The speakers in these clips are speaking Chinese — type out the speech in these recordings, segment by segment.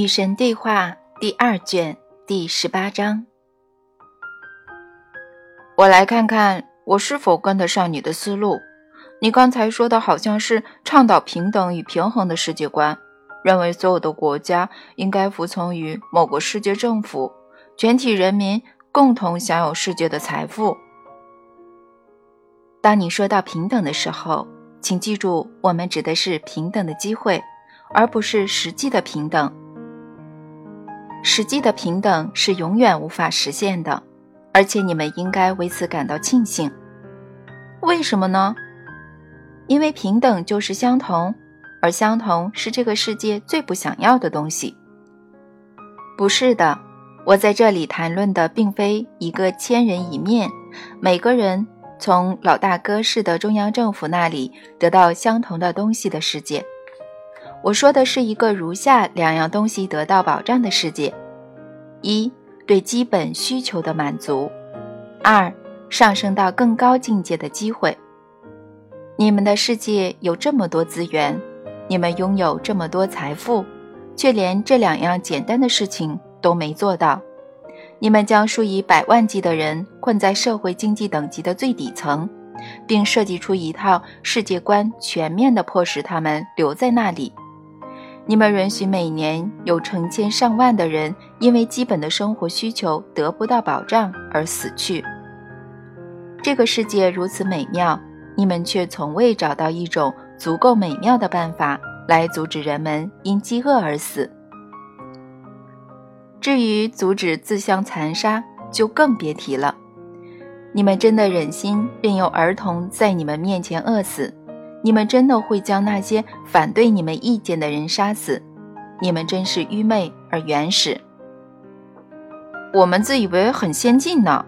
与神对话第二卷第十八章。我来看看我是否跟得上你的思路。你刚才说的好像是倡导平等与平衡的世界观，认为所有的国家应该服从于某个世界政府，全体人民共同享有世界的财富。当你说到平等的时候，请记住，我们指的是平等的机会，而不是实际的平等。实际的平等是永远无法实现的，而且你们应该为此感到庆幸。为什么呢？因为平等就是相同，而相同是这个世界最不想要的东西。不是的，我在这里谈论的并非一个千人一面，每个人从老大哥式的中央政府那里得到相同的东西的世界。我说的是一个如下两样东西得到保障的世界：一对基本需求的满足；二上升到更高境界的机会。你们的世界有这么多资源，你们拥有这么多财富，却连这两样简单的事情都没做到。你们将数以百万计的人困在社会经济等级的最底层，并设计出一套世界观，全面地迫使他们留在那里。你们允许每年有成千上万的人因为基本的生活需求得不到保障而死去。这个世界如此美妙，你们却从未找到一种足够美妙的办法来阻止人们因饥饿而死。至于阻止自相残杀，就更别提了。你们真的忍心任由儿童在你们面前饿死？你们真的会将那些反对你们意见的人杀死？你们真是愚昧而原始。我们自以为很先进呢。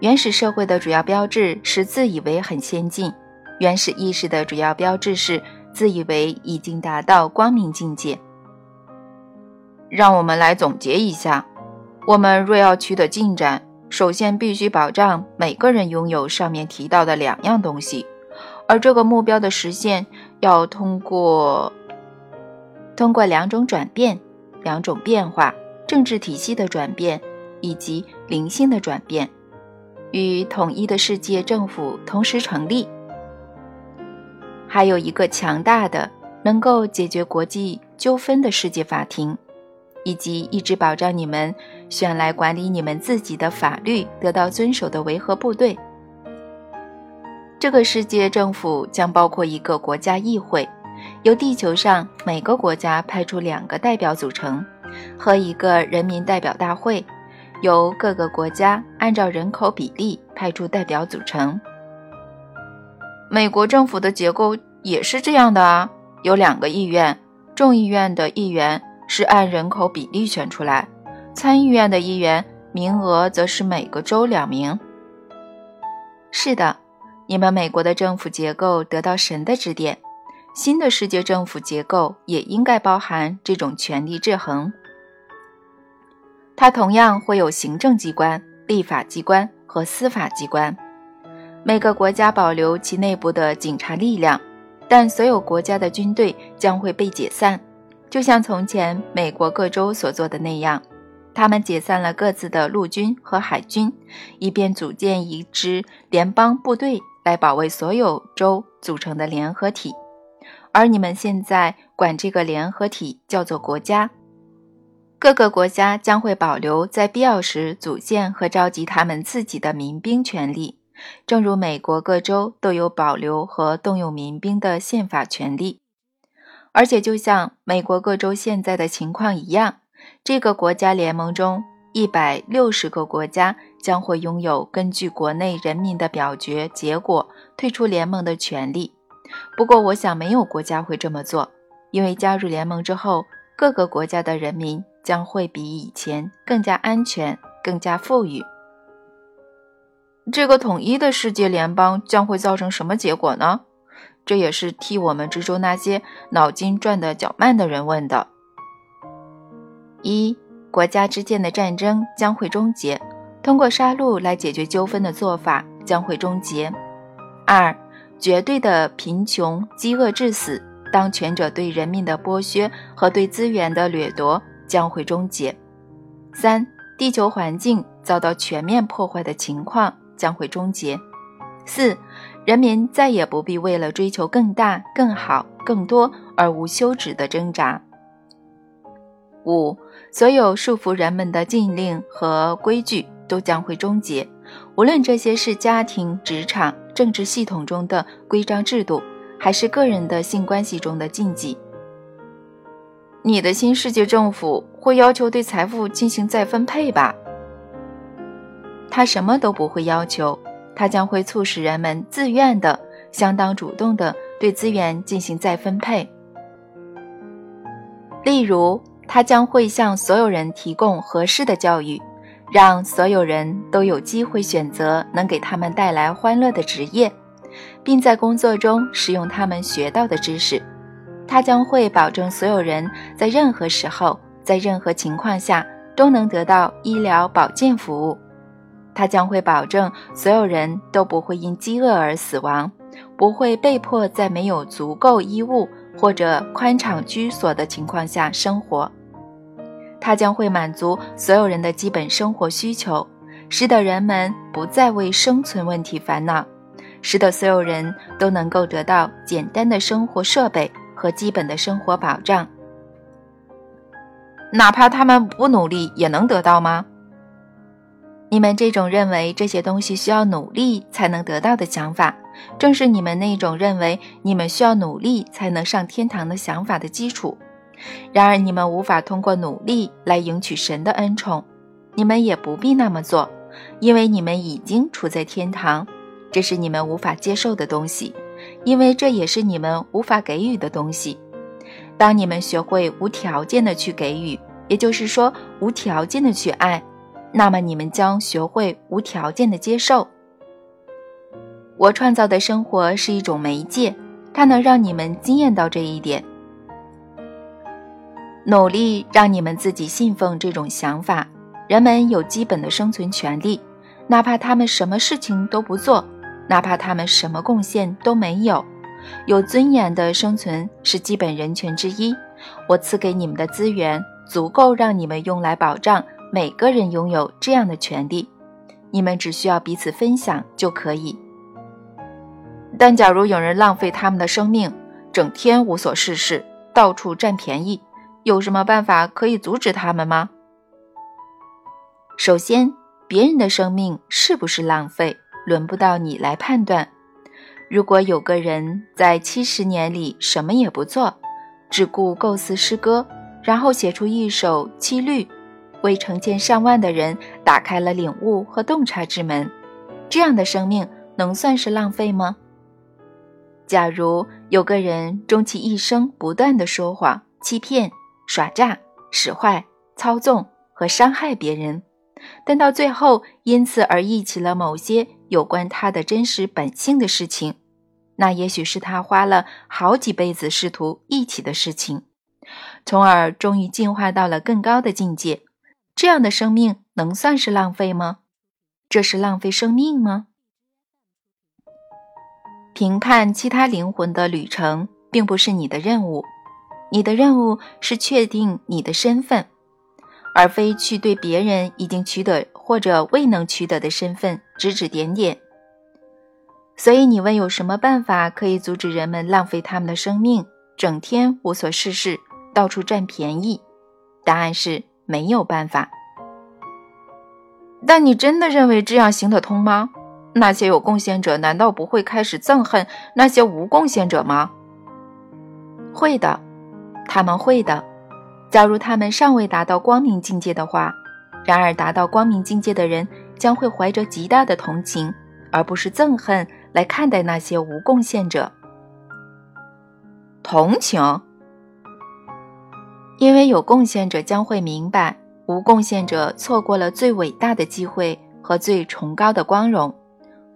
原始社会的主要标志是自以为很先进，原始意识的主要标志是自以为已经达到光明境界。让我们来总结一下：我们若要取得进展，首先必须保障每个人拥有上面提到的两样东西。而这个目标的实现要通过通过两种转变、两种变化：政治体系的转变以及灵性的转变，与统一的世界政府同时成立，还有一个强大的能够解决国际纠纷的世界法庭，以及一直保障你们选来管理你们自己的法律得到遵守的维和部队。这个世界政府将包括一个国家议会，由地球上每个国家派出两个代表组成，和一个人民代表大会，由各个国家按照人口比例派出代表组成。美国政府的结构也是这样的啊，有两个议院，众议院的议员是按人口比例选出来，参议院的议员名额则是每个州两名。是的。你们美国的政府结构得到神的指点，新的世界政府结构也应该包含这种权力制衡。它同样会有行政机关、立法机关和司法机关。每个国家保留其内部的警察力量，但所有国家的军队将会被解散，就像从前美国各州所做的那样。他们解散了各自的陆军和海军，以便组建一支联邦部队。来保卫所有州组成的联合体，而你们现在管这个联合体叫做国家。各个国家将会保留在必要时组建和召集他们自己的民兵权利，正如美国各州都有保留和动用民兵的宪法权利。而且，就像美国各州现在的情况一样，这个国家联盟中一百六十个国家。将会拥有根据国内人民的表决结果退出联盟的权利。不过，我想没有国家会这么做，因为加入联盟之后，各个国家的人民将会比以前更加安全、更加富裕。这个统一的世界联邦将会造成什么结果呢？这也是替我们之中那些脑筋转得较慢的人问的。一，国家之间的战争将会终结。通过杀戮来解决纠纷的做法将会终结。二，绝对的贫穷、饥饿致死当权者对人民的剥削和对资源的掠夺将会终结；三、地球环境遭到全面破坏的情况将会终结；四、人民再也不必为了追求更大、更好、更多而无休止的挣扎；五、所有束缚人们的禁令和规矩都将会终结，无论这些是家庭、职场。政治系统中的规章制度，还是个人的性关系中的禁忌？你的新世界政府会要求对财富进行再分配吧？他什么都不会要求，他将会促使人们自愿的、相当主动的对资源进行再分配。例如，他将会向所有人提供合适的教育。让所有人都有机会选择能给他们带来欢乐的职业，并在工作中使用他们学到的知识。他将会保证所有人在任何时候、在任何情况下都能得到医疗保健服务。他将会保证所有人都不会因饥饿而死亡，不会被迫在没有足够衣物或者宽敞居所的情况下生活。它将会满足所有人的基本生活需求，使得人们不再为生存问题烦恼，使得所有人都能够得到简单的生活设备和基本的生活保障。哪怕他们不努力，也能得到吗？你们这种认为这些东西需要努力才能得到的想法，正是你们那种认为你们需要努力才能上天堂的想法的基础。然而，你们无法通过努力来赢取神的恩宠，你们也不必那么做，因为你们已经处在天堂。这是你们无法接受的东西，因为这也是你们无法给予的东西。当你们学会无条件的去给予，也就是说无条件的去爱，那么你们将学会无条件的接受。我创造的生活是一种媒介，它能让你们惊艳到这一点。努力让你们自己信奉这种想法。人们有基本的生存权利，哪怕他们什么事情都不做，哪怕他们什么贡献都没有。有尊严的生存是基本人权之一。我赐给你们的资源足够让你们用来保障每个人拥有这样的权利。你们只需要彼此分享就可以。但假如有人浪费他们的生命，整天无所事事，到处占便宜。有什么办法可以阻止他们吗？首先，别人的生命是不是浪费，轮不到你来判断。如果有个人在七十年里什么也不做，只顾构思诗歌，然后写出一首七律，为成千上万的人打开了领悟和洞察之门，这样的生命能算是浪费吗？假如有个人终其一生不断的说谎、欺骗，耍诈、使坏、操纵和伤害别人，但到最后因此而忆起了某些有关他的真实本性的事情，那也许是他花了好几辈子试图忆起的事情，从而终于进化到了更高的境界。这样的生命能算是浪费吗？这是浪费生命吗？评判其他灵魂的旅程并不是你的任务。你的任务是确定你的身份，而非去对别人已经取得或者未能取得的身份指指点点。所以你问有什么办法可以阻止人们浪费他们的生命，整天无所事事，到处占便宜？答案是没有办法。但你真的认为这样行得通吗？那些有贡献者难道不会开始憎恨那些无贡献者吗？会的。他们会的，假如他们尚未达到光明境界的话。然而，达到光明境界的人将会怀着极大的同情，而不是憎恨来看待那些无贡献者。同情，因为有贡献者将会明白，无贡献者错过了最伟大的机会和最崇高的光荣，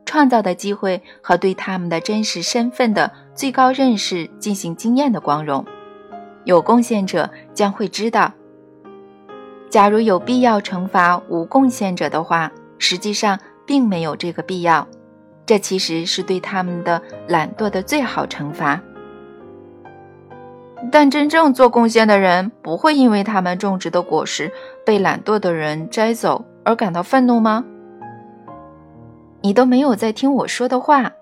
创造的机会和对他们的真实身份的最高认识进行经验的光荣。有贡献者将会知道，假如有必要惩罚无贡献者的话，实际上并没有这个必要。这其实是对他们的懒惰的最好惩罚。但真正做贡献的人不会因为他们种植的果实被懒惰的人摘走而感到愤怒吗？你都没有在听我说的话。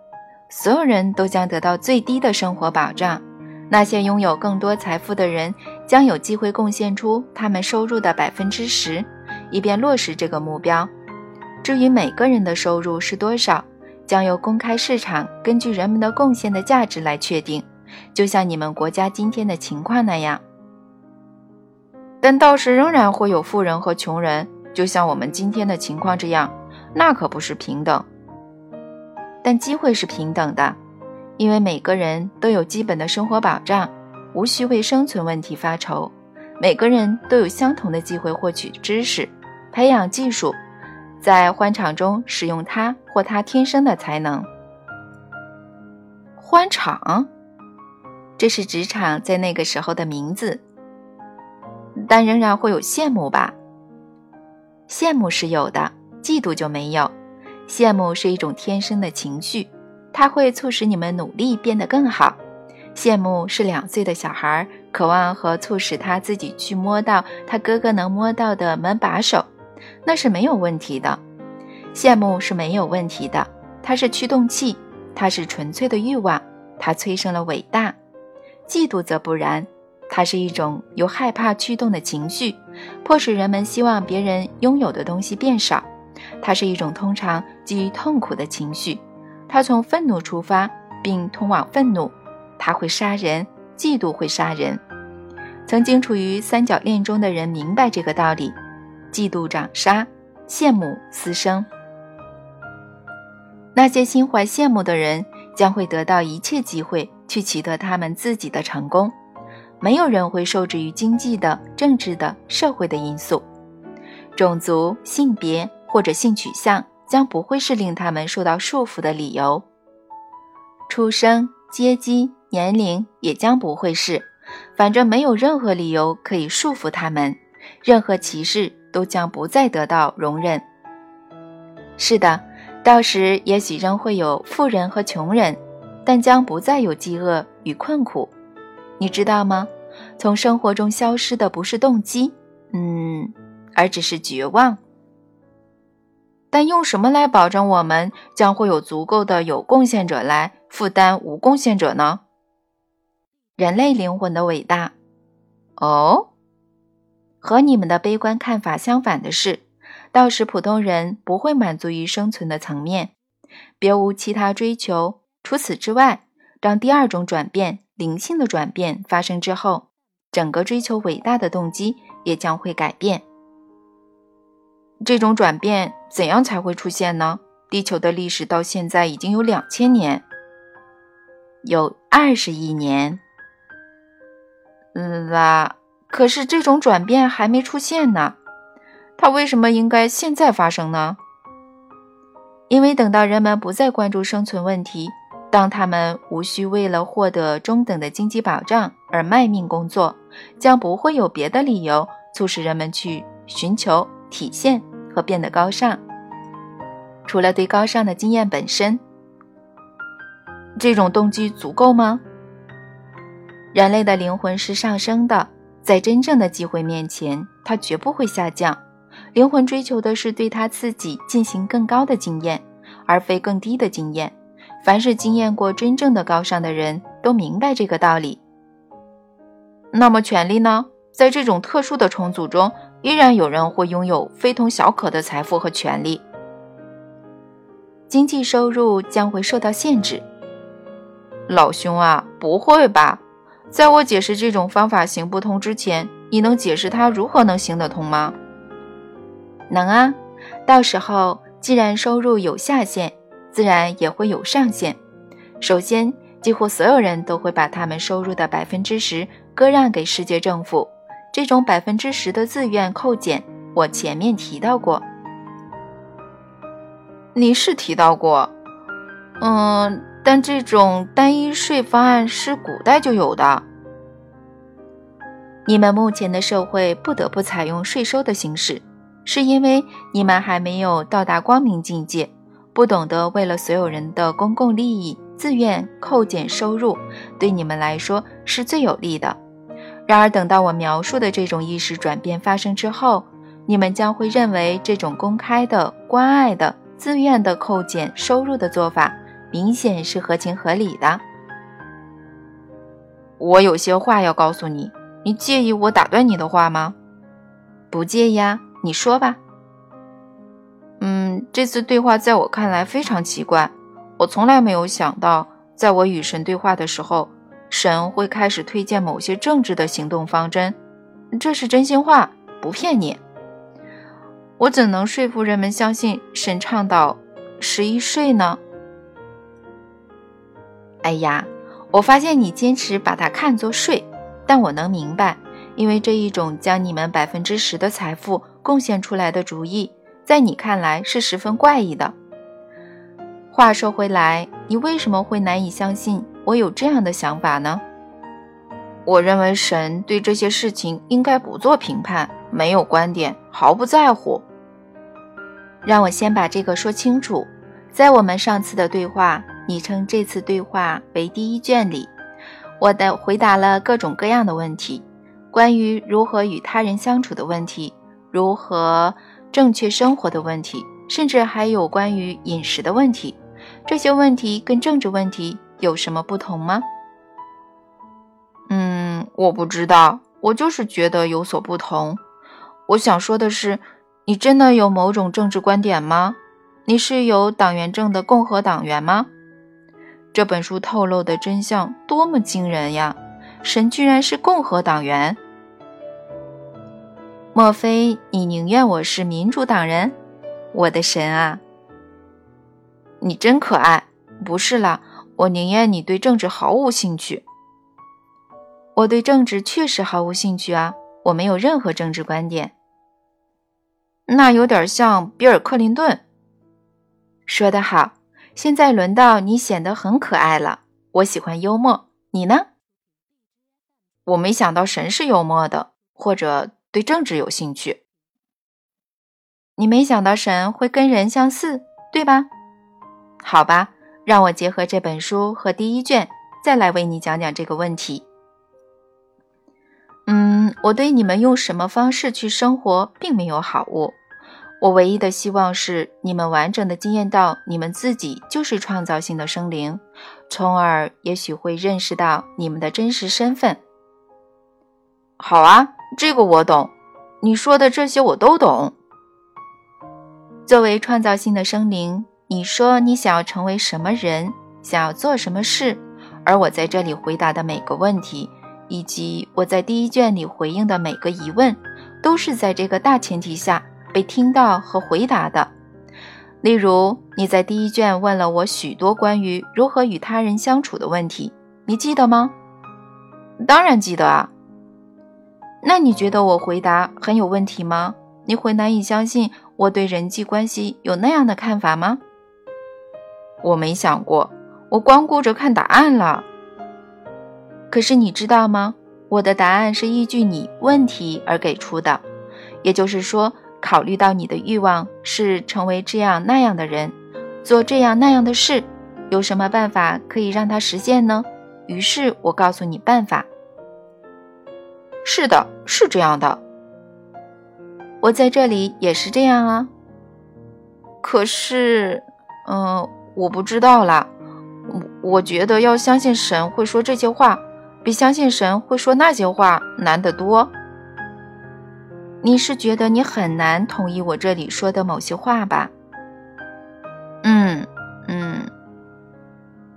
所有人都将得到最低的生活保障，那些拥有更多财富的人将有机会贡献出他们收入的百分之十，以便落实这个目标。至于每个人的收入是多少，将由公开市场根据人们的贡献的价值来确定，就像你们国家今天的情况那样。但到时仍然会有富人和穷人，就像我们今天的情况这样，那可不是平等。但机会是平等的，因为每个人都有基本的生活保障，无需为生存问题发愁。每个人都有相同的机会获取知识、培养技术，在欢场中使用他或他天生的才能。欢场，这是职场在那个时候的名字。但仍然会有羡慕吧？羡慕是有的，嫉妒就没有。羡慕是一种天生的情绪，它会促使你们努力变得更好。羡慕是两岁的小孩渴望和促使他自己去摸到他哥哥能摸到的门把手，那是没有问题的。羡慕是没有问题的，它是驱动器，它是纯粹的欲望，它催生了伟大。嫉妒则不然，它是一种由害怕驱动的情绪，迫使人们希望别人拥有的东西变少。它是一种通常基于痛苦的情绪，他从愤怒出发，并通往愤怒。他会杀人，嫉妒会杀人。曾经处于三角恋中的人明白这个道理：嫉妒长杀，羡慕私生。那些心怀羡慕的人将会得到一切机会去取得他们自己的成功。没有人会受制于经济的、政治的、社会的因素，种族、性别。或者性取向将不会是令他们受到束缚的理由，出生、阶级、年龄也将不会是，反正没有任何理由可以束缚他们，任何歧视都将不再得到容忍。是的，到时也许仍会有富人和穷人，但将不再有饥饿与困苦。你知道吗？从生活中消失的不是动机，嗯，而只是绝望。但用什么来保证我们将会有足够的有贡献者来负担无贡献者呢？人类灵魂的伟大。哦，和你们的悲观看法相反的是，到时普通人不会满足于生存的层面，别无其他追求。除此之外，当第二种转变——灵性的转变发生之后，整个追求伟大的动机也将会改变。这种转变怎样才会出现呢？地球的历史到现在已经有两千年，有二十亿年。啦，可是这种转变还没出现呢。它为什么应该现在发生呢？因为等到人们不再关注生存问题，当他们无需为了获得中等的经济保障而卖命工作，将不会有别的理由促使人们去寻求体现。和变得高尚，除了对高尚的经验本身，这种动机足够吗？人类的灵魂是上升的，在真正的机会面前，它绝不会下降。灵魂追求的是对他自己进行更高的经验，而非更低的经验。凡是经验过真正的高尚的人都明白这个道理。那么，权力呢？在这种特殊的重组中。依然有人会拥有非同小可的财富和权利，经济收入将会受到限制。老兄啊，不会吧？在我解释这种方法行不通之前，你能解释它如何能行得通吗？能啊，到时候既然收入有下限，自然也会有上限。首先，几乎所有人都会把他们收入的百分之十割让给世界政府。这种百分之十的自愿扣减，我前面提到过。你是提到过，嗯，但这种单一税方案是古代就有的。你们目前的社会不得不采用税收的形式，是因为你们还没有到达光明境界，不懂得为了所有人的公共利益自愿扣减收入，对你们来说是最有利的。然而，等到我描述的这种意识转变发生之后，你们将会认为这种公开的、关爱的、自愿的扣减收入的做法，明显是合情合理的。我有些话要告诉你，你介意我打断你的话吗？不介意啊，你说吧。嗯，这次对话在我看来非常奇怪，我从来没有想到，在我与神对话的时候。神会开始推荐某些政治的行动方针，这是真心话，不骗你。我怎能说服人们相信神倡导十一税呢？哎呀，我发现你坚持把它看作税，但我能明白，因为这一种将你们百分之十的财富贡献出来的主意，在你看来是十分怪异的。话说回来，你为什么会难以相信？我有这样的想法呢。我认为神对这些事情应该不做评判，没有观点，毫不在乎。让我先把这个说清楚。在我们上次的对话，你称这次对话为第一卷里，我的回答了各种各样的问题，关于如何与他人相处的问题，如何正确生活的问题，甚至还有关于饮食的问题。这些问题跟政治问题。有什么不同吗？嗯，我不知道，我就是觉得有所不同。我想说的是，你真的有某种政治观点吗？你是有党员证的共和党员吗？这本书透露的真相多么惊人呀！神居然是共和党员？莫非你宁愿我是民主党人？我的神啊！你真可爱。不是啦。我宁愿你对政治毫无兴趣。我对政治确实毫无兴趣啊，我没有任何政治观点。那有点像比尔·克林顿。说得好，现在轮到你显得很可爱了。我喜欢幽默，你呢？我没想到神是幽默的，或者对政治有兴趣。你没想到神会跟人相似，对吧？好吧。让我结合这本书和第一卷，再来为你讲讲这个问题。嗯，我对你们用什么方式去生活并没有好恶，我唯一的希望是你们完整的经验到你们自己就是创造性的生灵，从而也许会认识到你们的真实身份。好啊，这个我懂，你说的这些我都懂。作为创造性的生灵。你说你想要成为什么人，想要做什么事，而我在这里回答的每个问题，以及我在第一卷里回应的每个疑问，都是在这个大前提下被听到和回答的。例如，你在第一卷问了我许多关于如何与他人相处的问题，你记得吗？当然记得啊。那你觉得我回答很有问题吗？你会难以相信我对人际关系有那样的看法吗？我没想过，我光顾着看答案了。可是你知道吗？我的答案是依据你问题而给出的，也就是说，考虑到你的欲望是成为这样那样的人，做这样那样的事，有什么办法可以让它实现呢？于是我告诉你办法。是的，是这样的。我在这里也是这样啊。可是，嗯。我不知道啦，我我觉得要相信神会说这些话，比相信神会说那些话难得多。你是觉得你很难同意我这里说的某些话吧？嗯嗯，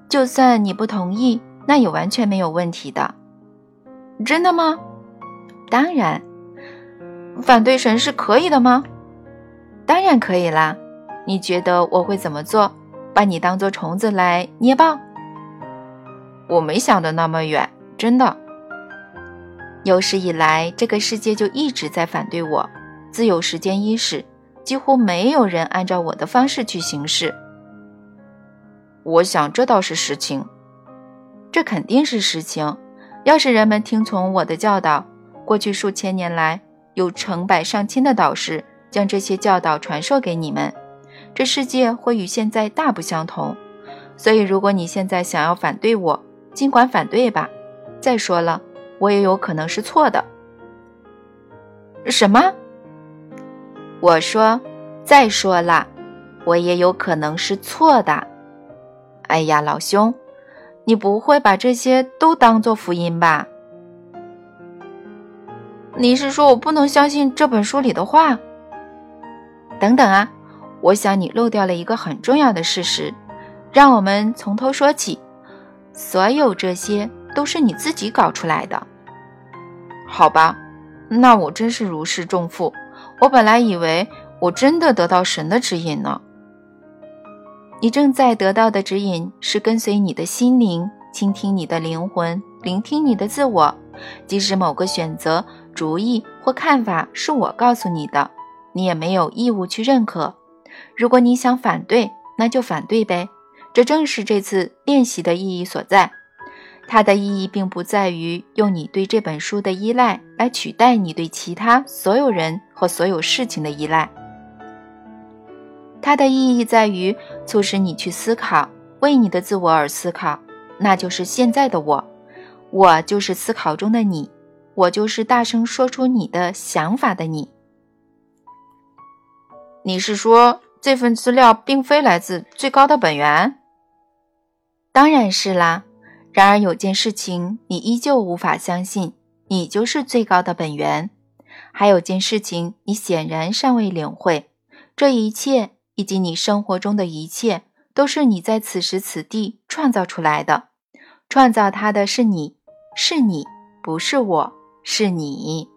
就算你不同意，那也完全没有问题的。真的吗？当然。反对神是可以的吗？当然可以啦。你觉得我会怎么做？把你当做虫子来捏爆？我没想的那么远，真的。有史以来，这个世界就一直在反对我。自有时间伊始，几乎没有人按照我的方式去行事。我想这倒是实情，这肯定是实情。要是人们听从我的教导，过去数千年来有成百上千的导师将这些教导传授给你们。这世界会与现在大不相同，所以如果你现在想要反对我，尽管反对吧。再说了，我也有可能是错的。什么？我说，再说了，我也有可能是错的。哎呀，老兄，你不会把这些都当做福音吧？你是说我不能相信这本书里的话？等等啊，我想你漏掉了一个很重要的事实，让我们从头说起。所有这些都是你自己搞出来的，好吧？那我真是如释重负。我本来以为我真的得到神的指引呢。你正在得到的指引是跟随你的心灵，倾听你的灵魂，聆听你的自我。即使某个选择、主意或看法是我告诉你的，你也没有义务去认可。如果你想反对，那就反对呗。这正是这次练习的意义所在。它的意义并不在于用你对这本书的依赖来取代你对其他所有人或所有事情的依赖。它的意义在于促使你去思考，为你的自我而思考，那就是现在的我。我就是思考中的你，我就是大声说出你的想法的你。你是说这份资料并非来自最高的本源？当然是啦。然而有件事情你依旧无法相信，你就是最高的本源。还有件事情你显然尚未领会，这一切以及你生活中的一切，都是你在此时此地创造出来的。创造它的是你，是你，不是我，是你。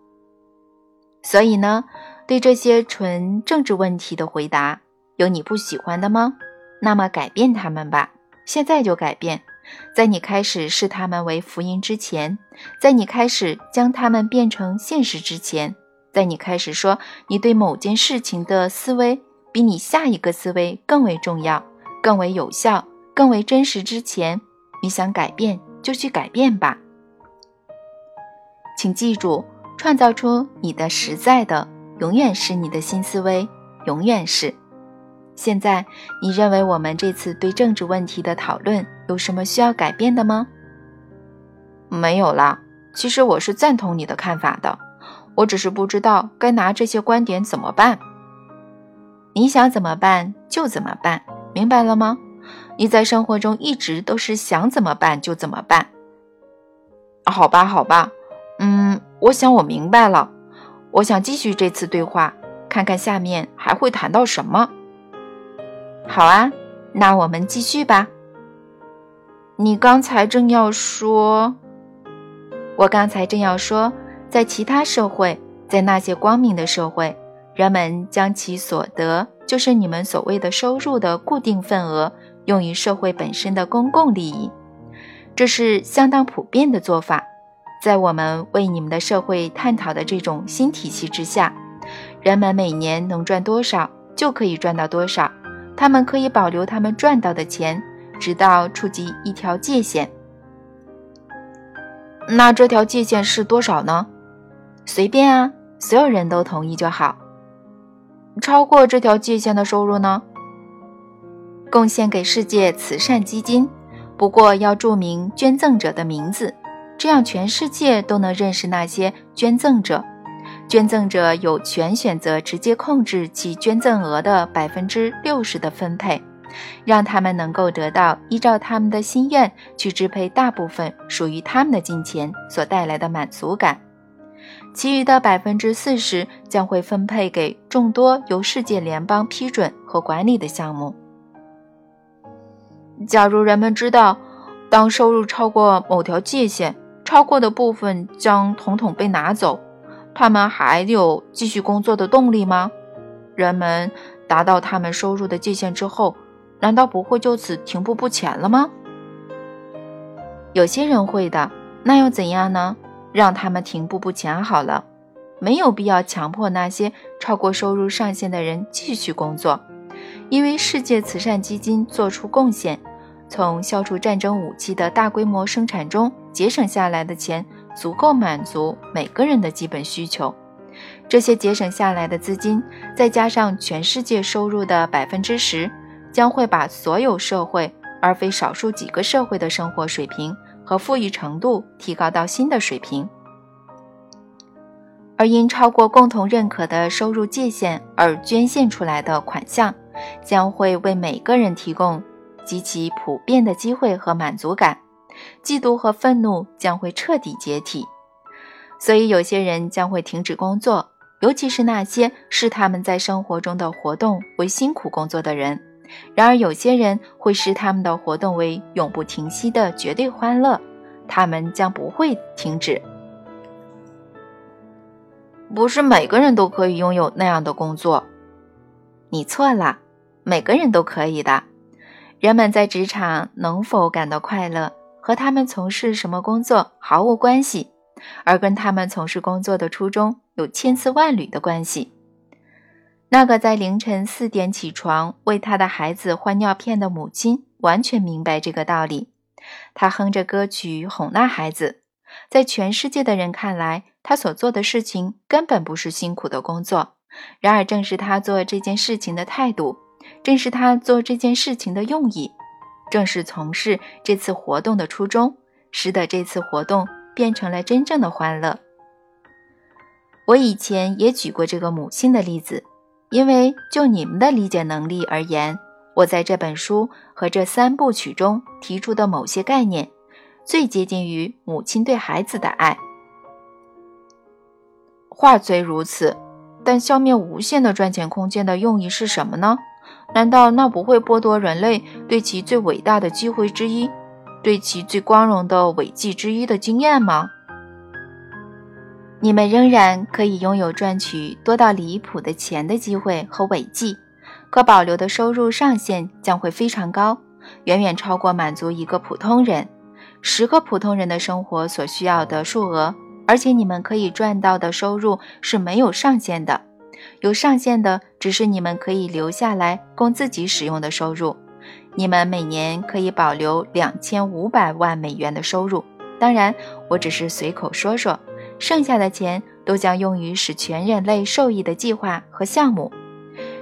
所以呢，对这些纯政治问题的回答，有你不喜欢的吗？那么改变它们吧，现在就改变。在你开始视他们为福音之前，在你开始将他们变成现实之前，在你开始说你对某件事情的思维比你下一个思维更为重要、更为有效、更为真实之前，你想改变就去改变吧。请记住，创造出你的实在的，永远是你的新思维，永远是。现在，你认为我们这次对政治问题的讨论有什么需要改变的吗？没有啦。其实我是赞同你的看法的，我只是不知道该拿这些观点怎么办。你想怎么办就怎么办，明白了吗？你在生活中一直都是想怎么办就怎么办。好吧，好吧，嗯，我想我明白了。我想继续这次对话，看看下面还会谈到什么。好啊，那我们继续吧。你刚才正要说，我刚才正要说，在其他社会，在那些光明的社会，人们将其所得，就是你们所谓的收入的固定份额，用于社会本身的公共利益，这是相当普遍的做法。在我们为你们的社会探讨的这种新体系之下，人们每年能赚多少，就可以赚到多少。他们可以保留他们赚到的钱，直到触及一条界限。那这条界限是多少呢？随便啊，所有人都同意就好。超过这条界限的收入呢？贡献给世界慈善基金，不过要注明捐赠者的名字，这样全世界都能认识那些捐赠者。捐赠者有权选择直接控制其捐赠额的百分之六十的分配，让他们能够得到依照他们的心愿去支配大部分属于他们的金钱所带来的满足感。其余的百分之四十将会分配给众多由世界联邦批准和管理的项目。假如人们知道，当收入超过某条界限，超过的部分将统统被拿走。他们还有继续工作的动力吗？人们达到他们收入的界限之后，难道不会就此停步不前了吗？有些人会的，那又怎样呢？让他们停步不前好了，没有必要强迫那些超过收入上限的人继续工作，因为世界慈善基金做出贡献，从消除战争武器的大规模生产中节省下来的钱。足够满足每个人的基本需求。这些节省下来的资金，再加上全世界收入的百分之十，将会把所有社会，而非少数几个社会的生活水平和富裕程度提高到新的水平。而因超过共同认可的收入界限而捐献出来的款项，将会为每个人提供极其普遍的机会和满足感，嫉妒和愤怒将会彻底解体。所以，有些人将会停止工作，尤其是那些视他们在生活中的活动为辛苦工作的人。然而，有些人会视他们的活动为永不停息的绝对欢乐，他们将不会停止。不是每个人都可以拥有那样的工作。你错了，每个人都可以的。人们在职场能否感到快乐，和他们从事什么工作毫无关系，而跟他们从事工作的初衷有千丝万缕的关系。那个在凌晨四点起床为他的孩子换尿片的母亲完全明白这个道理。他哼着歌曲哄那孩子。在全世界的人看来，他所做的事情根本不是辛苦的工作。然而，正是他做这件事情的态度，正是他做这件事情的用意，正是从事这次活动的初衷，使得这次活动变成了真正的欢乐。我以前也举过这个母亲的例子。因为就你们的理解能力而言，我在这本书和这三部曲中提出的某些概念，最接近于母亲对孩子的爱。话虽如此，但消灭无限的赚钱空间的用意是什么呢？难道那不会剥夺人类对其最伟大的机会之一，对其最光荣的伟绩之一的经验吗？你们仍然可以拥有赚取多到离谱的钱的机会和伟绩，可保留的收入上限将会非常高，远远超过满足一个普通人、十个普通人的生活所需要的数额。而且你们可以赚到的收入是没有上限的，有上限的只是你们可以留下来供自己使用的收入。你们每年可以保留两千五百万美元的收入，当然，我只是随口说说。剩下的钱都将用于使全人类受益的计划和项目。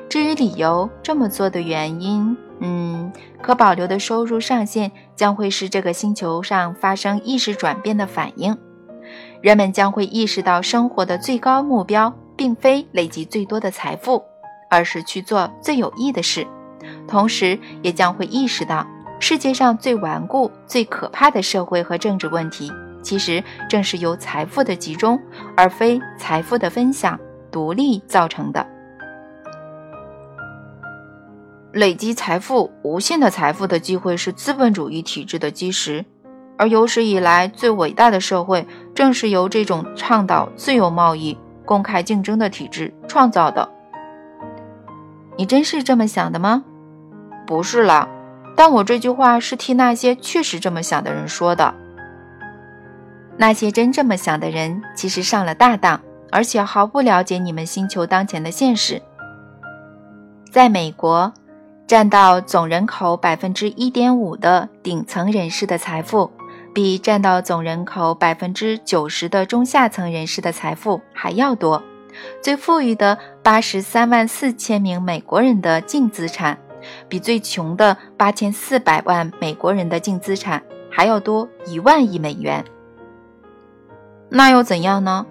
至于理由，这么做的原因，嗯，可保留的收入上限将会是这个星球上发生意识转变的反应。人们将会意识到，生活的最高目标并非累积最多的财富，而是去做最有益的事。同时，也将会意识到，世界上最顽固、最可怕的社会和政治问题。其实正是由财富的集中，而非财富的分享、独立造成的。累积财富、无限的财富的机会是资本主义体制的基石，而有史以来最伟大的社会正是由这种倡导自由贸易、公开竞争的体制创造的。你真是这么想的吗？不是啦，但我这句话是替那些确实这么想的人说的。那些真这么想的人，其实上了大当，而且毫不了解你们星球当前的现实。在美国，占到总人口百分之一点五的顶层人士的财富，比占到总人口百分之九十的中下层人士的财富还要多。最富裕的八十三万四千名美国人的净资产，比最穷的八千四百万美国人的净资产还要多一万亿美元。那又怎样呢？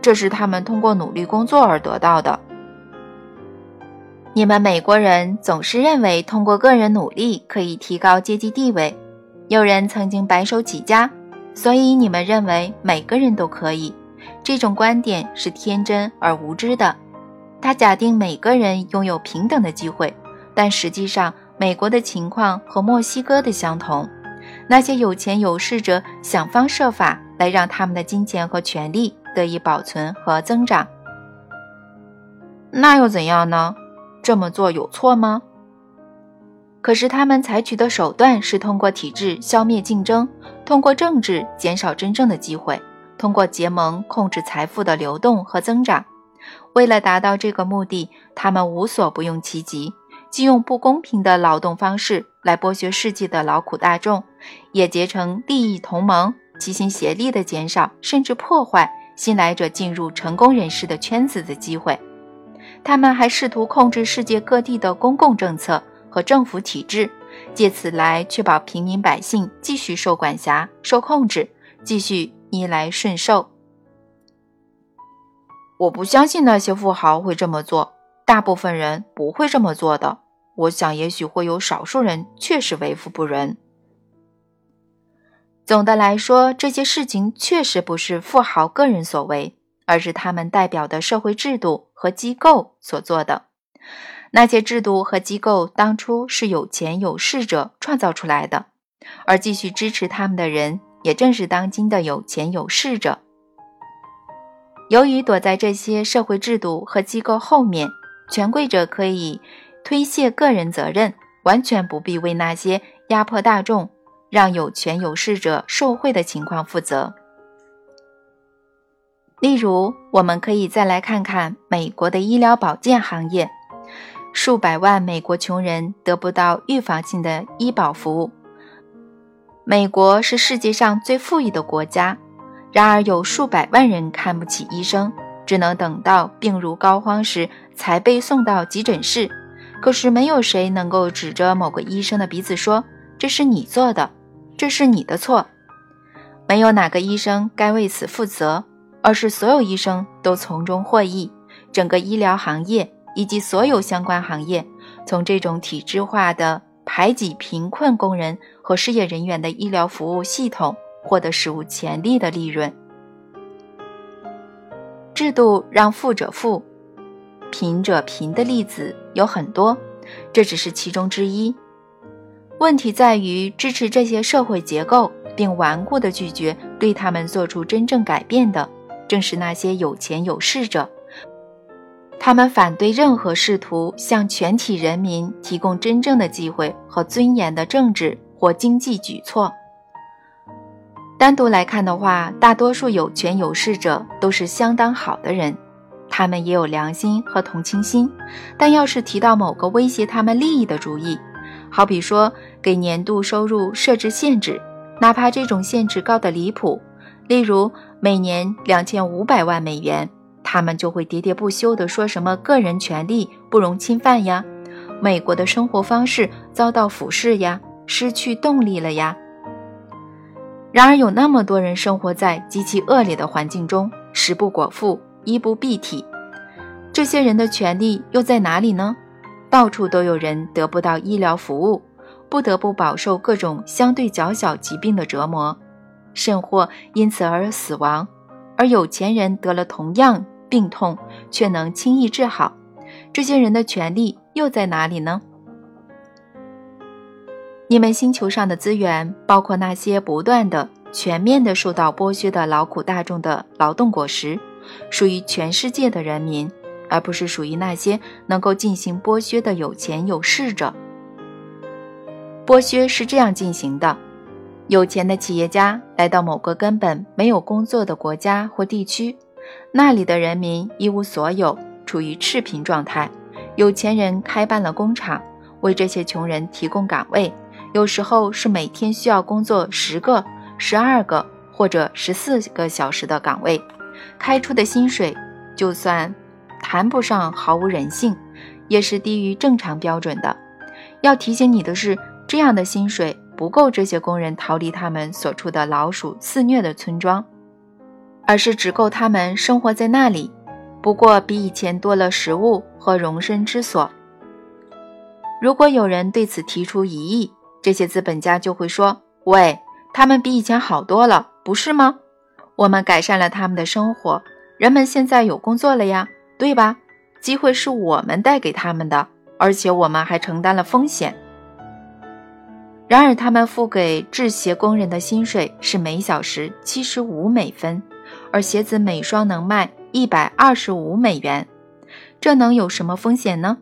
这是他们通过努力工作而得到的。你们美国人总是认为通过个人努力可以提高阶级地位。有人曾经白手起家，所以你们认为每个人都可以。这种观点是天真而无知的。他假定每个人拥有平等的机会，但实际上美国的情况和墨西哥的相同。那些有钱有势者想方设法。来让他们的金钱和权利得以保存和增长，那又怎样呢？这么做有错吗？可是他们采取的手段是通过体制消灭竞争，通过政治减少真正的机会，通过结盟控制财富的流动和增长。为了达到这个目的，他们无所不用其极，既用不公平的劳动方式来剥削世界的劳苦大众，也结成利益同盟。齐心协力地减少甚至破坏新来者进入成功人士的圈子的机会。他们还试图控制世界各地的公共政策和政府体制，借此来确保平民百姓继续受管辖、受控制，继续逆来顺受。我不相信那些富豪会这么做，大部分人不会这么做的。我想，也许会有少数人确实为富不仁。总的来说，这些事情确实不是富豪个人所为，而是他们代表的社会制度和机构所做的。那些制度和机构当初是有钱有势者创造出来的，而继续支持他们的人，也正是当今的有钱有势者。由于躲在这些社会制度和机构后面，权贵者可以推卸个人责任，完全不必为那些压迫大众、让有权有势者受贿的情况负责。例如，我们可以再来看看美国的医疗保健行业，数百万美国穷人得不到预防性的医保服务。美国是世界上最富裕的国家。然而，有数百万人看不起医生，只能等到病入膏肓时才被送到急诊室。可是，没有谁能够指着某个医生的鼻子说：“这是你做的，这是你的错。”没有哪个医生该为此负责，而是所有医生都从中获益。整个医疗行业以及所有相关行业，从这种体制化的排挤贫困工人和失业人员的医疗服务系统。获得史无前例的利润。制度让富者富，贫者贫的例子有很多，这只是其中之一。问题在于支持这些社会结构，并顽固地拒绝对他们做出真正改变的，正是那些有钱有势者。他们反对任何试图向全体人民提供真正的机会和尊严的政治或经济举措。单独来看的话，大多数有权有势者都是相当好的人，他们也有良心和同情心。但要是提到某个威胁他们利益的主意，好比说给年度收入设置限制，哪怕这种限制高得离谱，例如每年两千五百万美元，他们就会喋喋不休地说什么个人权利不容侵犯呀，美国的生活方式遭到腐蚀呀，失去动力了呀。然而，有那么多人生活在极其恶劣的环境中，食不果腹，衣不蔽体，这些人的权利又在哪里呢？到处都有人得不到医疗服务，不得不饱受各种相对较小疾病的折磨，甚或因此而死亡。而有钱人得了同样病痛，却能轻易治好，这些人的权利又在哪里呢？你们星球上的资源，包括那些不断的、全面的受到剥削的劳苦大众的劳动果实，属于全世界的人民，而不是属于那些能够进行剥削的有钱有势者。剥削是这样进行的：有钱的企业家来到某个根本没有工作的国家或地区，那里的人民一无所有，处于赤贫状态。有钱人开办了工厂，为这些穷人提供岗位。有时候是每天需要工作十个、十二个或者十四个小时的岗位，开出的薪水就算谈不上毫无人性，也是低于正常标准的。要提醒你的是，这样的薪水不够这些工人逃离他们所处的老鼠肆虐的村庄，而是只够他们生活在那里，不过比以前多了食物和容身之所。如果有人对此提出疑义，这些资本家就会说：“喂，他们比以前好多了，不是吗？我们改善了他们的生活，人们现在有工作了呀，对吧？机会是我们带给他们的，而且我们还承担了风险。然而，他们付给制鞋工人的薪水是每小时七十五美分，而鞋子每双能卖一百二十五美元，这能有什么风险呢？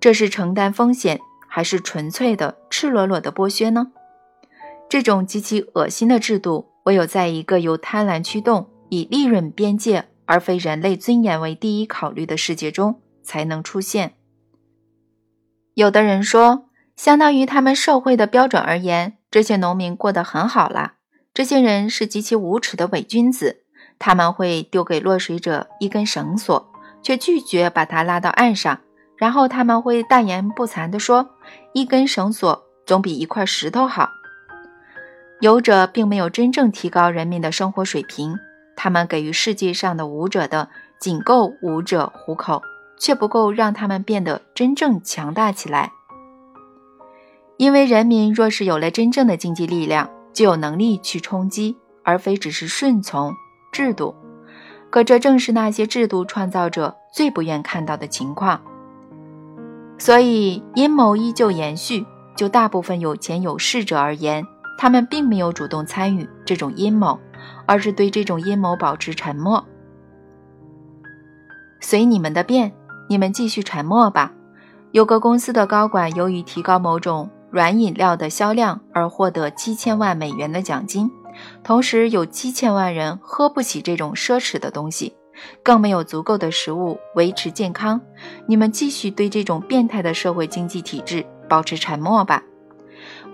这是承担风险。”还是纯粹的赤裸裸的剥削呢？这种极其恶心的制度，唯有在一个由贪婪驱动、以利润边界而非人类尊严为第一考虑的世界中才能出现。有的人说，相当于他们社会的标准而言，这些农民过得很好啦。这些人是极其无耻的伪君子，他们会丢给落水者一根绳索，却拒绝把他拉到岸上。然后他们会大言不惭地说：“一根绳索总比一块石头好。”有者并没有真正提高人民的生活水平，他们给予世界上的舞者的仅够舞者糊口，却不够让他们变得真正强大起来。因为人民若是有了真正的经济力量，就有能力去冲击，而非只是顺从制度。可这正是那些制度创造者最不愿看到的情况。所以阴谋依旧延续。就大部分有钱有势者而言，他们并没有主动参与这种阴谋，而是对这种阴谋保持沉默。随你们的便，你们继续沉默吧。有个公司的高管由于提高某种软饮料的销量而获得七千万美元的奖金，同时有七千万人喝不起这种奢侈的东西，更没有足够的食物维持健康。你们继续对这种变态的社会经济体制。保持沉默吧，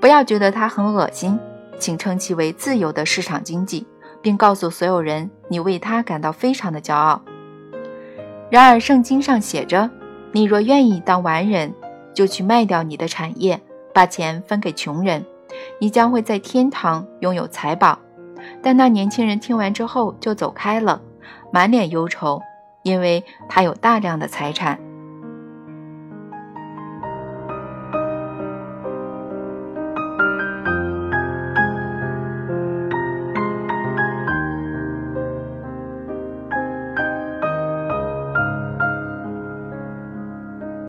不要觉得它很恶心，请称其为自由的市场经济，并告诉所有人你为它感到非常的骄傲。然而，圣经上写着：“你若愿意当完人，就去卖掉你的产业，把钱分给穷人，你将会在天堂拥有财宝。”但那年轻人听完之后就走开了，满脸忧愁，因为他有大量的财产。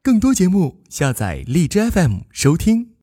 更多节目，下载荔枝 FM 收听。